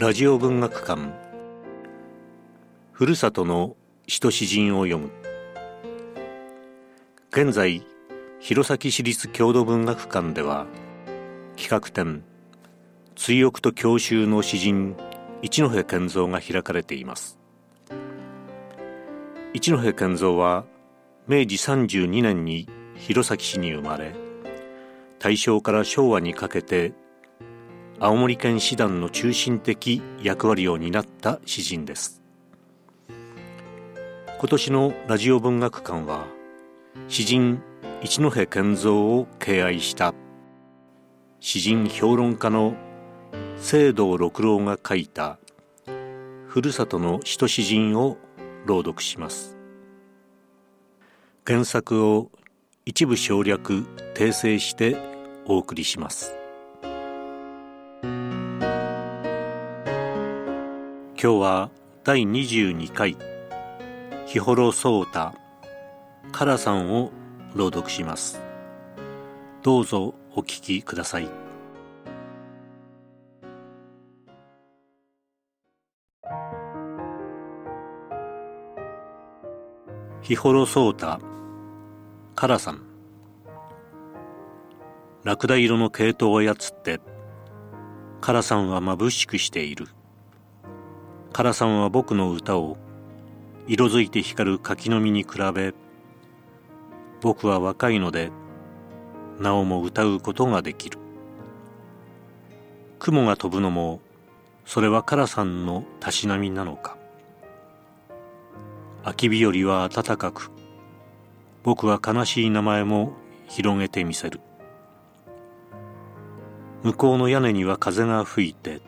ラジオ文学館。ふるさとの使徒詩人を読む。現在弘前市立郷土文学館では企画展追憶と郷愁の詩人一戸健三が開かれています。一戸健三は明治32年に弘前市に生まれ大正から昭和にかけて青森県師団の中心的役割を担った詩人です。今年のラジオ文学館は詩人一戸健三を敬愛した。詩人評論家の聖堂六郎が書いたふるさとの使徒詩人を朗読します。原作を一部省略訂正してお送りします。今日は第22回日幌壮太カラさんを朗読します。どうぞお聞きください。日幌壮太カラさん。ラクダ色の毛糸を操ってカラさんは眩しくしている。カラさんは僕の歌を色づいて光る柿の実に比べ僕は若いのでなおも歌うことができる。雲が飛ぶのもそれはカラさんのたしなみなのか。秋日和は暖かく僕は悲しい名前も広げてみせる。向こうの屋根には風が吹いて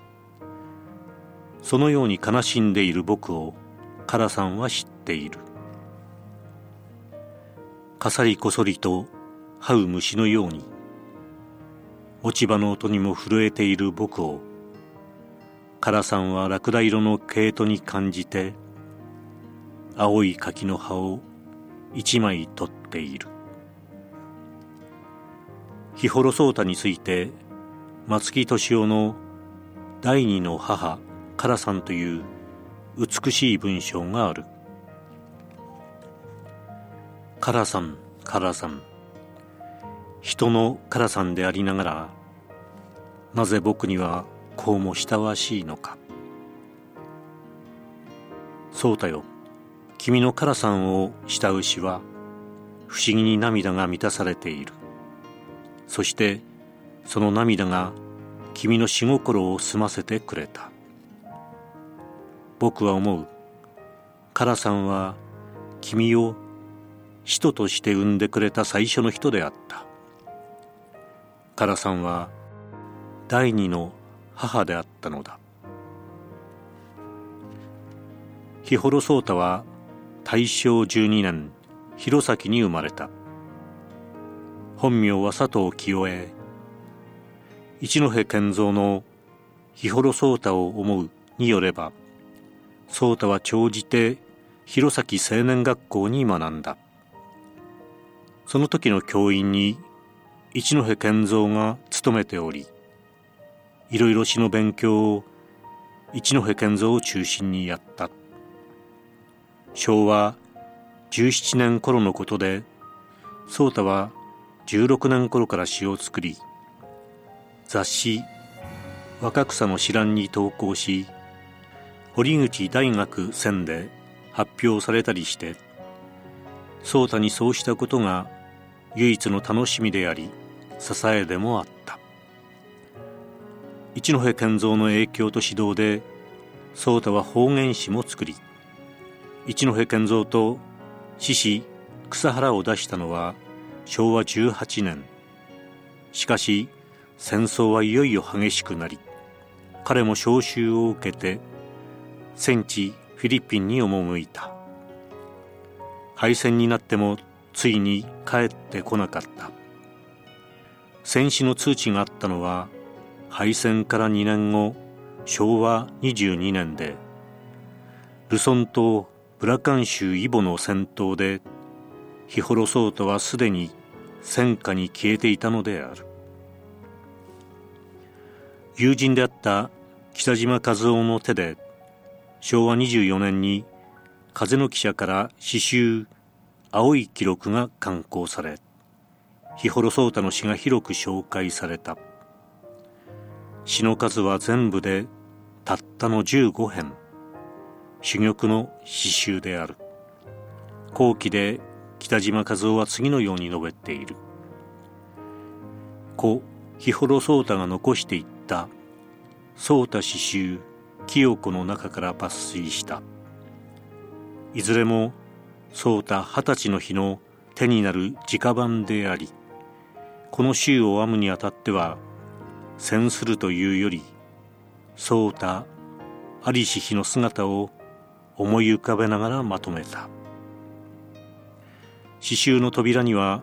そのように悲しんでいる僕をカラさんは知っている。かさりこそりと這う虫のように落ち葉の音にも震えている僕をカラさんはラクダ色の毛糸に感じて青い柿の葉を一枚取っている。日幌壮太について松木敏夫の第二の母カラさんという美しい文章がある。カラさんカラさん。人のカラさんでありながらなぜ僕にはこうも親わしいのか。そうだよ。君のカラさんを慕う詩は不思議に涙が満たされている。そしてその涙が君の死心を澄ませてくれた。僕は思う。カラさんは君を使徒として産んでくれた最初の人であった。カラさんは第二の母であったのだ。日幌壮太は大正12年弘前に生まれた。本名は佐藤清江一戸健三の日幌壮太を思うによれば颯太は長じて弘前青年学校に学んだ。その時の教員に一戸健三が勤めておりいろいろ詩の勉強を一戸健三を中心にやった。昭和17年頃のことで颯太は16年頃から詩を作り雑誌「若草の詩覧」に投稿し堀口大学選で発表されたりして颯太にそうしたことが唯一の楽しみであり支えでもあった。一戸健三の影響と指導で颯太は方言詩も作り一戸健三と獅子草原を出したのは昭和18年。しかし戦争はいよいよ激しくなり彼も召集を受けて戦地フィリピンに赴いた。敗戦になってもついに帰ってこなかった。戦死の通知があったのは敗戦から2年後昭和22年でルソン島ブラカン州イボの戦闘でヒホロソートはすでに戦火に消えていたのである。友人であった北島和夫の手で昭和24年に風の記者から詩集「青い記録」が刊行され日幌壮太の詩が広く紹介された。詩の数は全部でたったの15編。珠玉の詩集である。後期で北島和夫は次のように述べている。故日幌壮太が残していった壮太詩集清子の中から抜粋した。いずれも壮太二十歳の日の手になる直版でありこの週を編むにあたっては戦するというより壮太ありし日の姿を思い浮かべながらまとめた。刺繍の扉には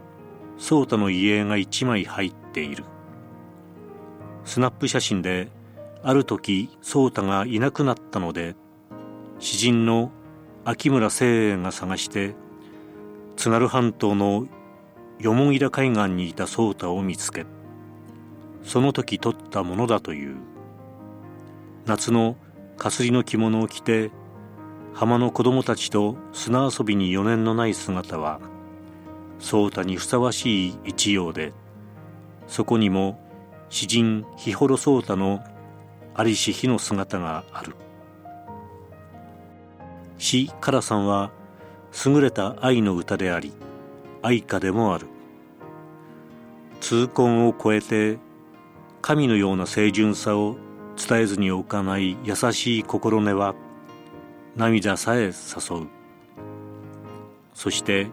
壮太の遺影が一枚入っている。スナップ写真である時壮太がいなくなったので詩人の秋村清英が探して津軽半島の蓬平海岸にいた壮太を見つけその時撮ったものだという。夏のかすりの着物を着て浜の子供たちと砂遊びに余念のない姿は壮太にふさわしい一様でそこにも詩人日幌壮太のありし日の姿がある。詩カラさんは優れた愛の歌であり愛歌でもある。痛恨を超えて神のような清純さを伝えずにおかない優しい心根は涙さえ誘う。そして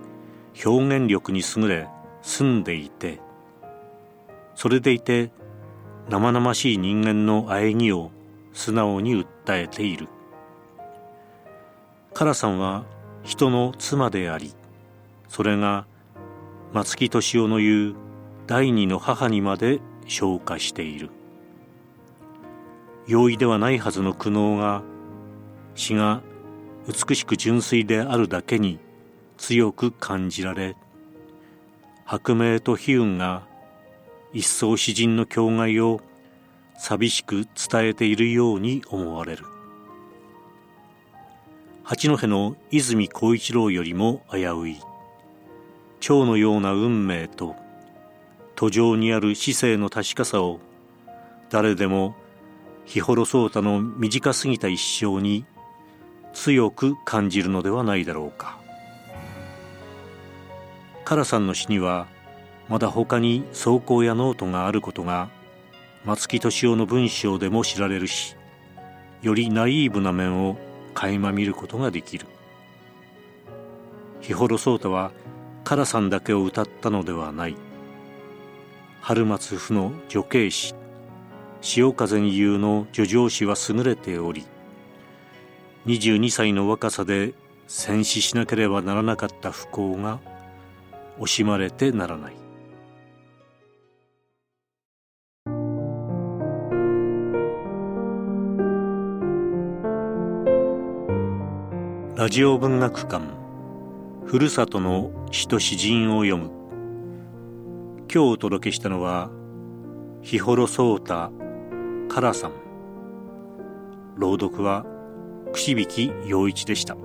表現力に優れ澄んでいてそれでいて生々しい人間の喘ぎを素直に訴えている。カラさんは人の妻でありそれが松木敏夫の言う第二の母にまで昇華している。容易ではないはずの苦悩が死が美しく純粋であるだけに強く感じられ白明と悲運が一層詩人の境外を寂しく伝えているように思われる。八戸の泉孝一郎よりも危うい。蝶のような運命と途上にある姿勢の確かさを誰でも日幌草太の短すぎた一生に強く感じるのではないだろうか。カラさんの詩にはまだ他に草稿やノートがあることが松木敏夫の文章でも知られるしよりナイーブな面を垣間見ることができる。日幌壮太はカラさんだけを歌ったのではない。春松府の女系詩潮風に言うの叙情詩は優れており22歳の若さで戦死しなければならなかった不幸が惜しまれてならない。ラジオ文学館ふるさとの詩と詩人を読む今日お届けしたのは日幌颯太カラさん朗読は串引陽一でした。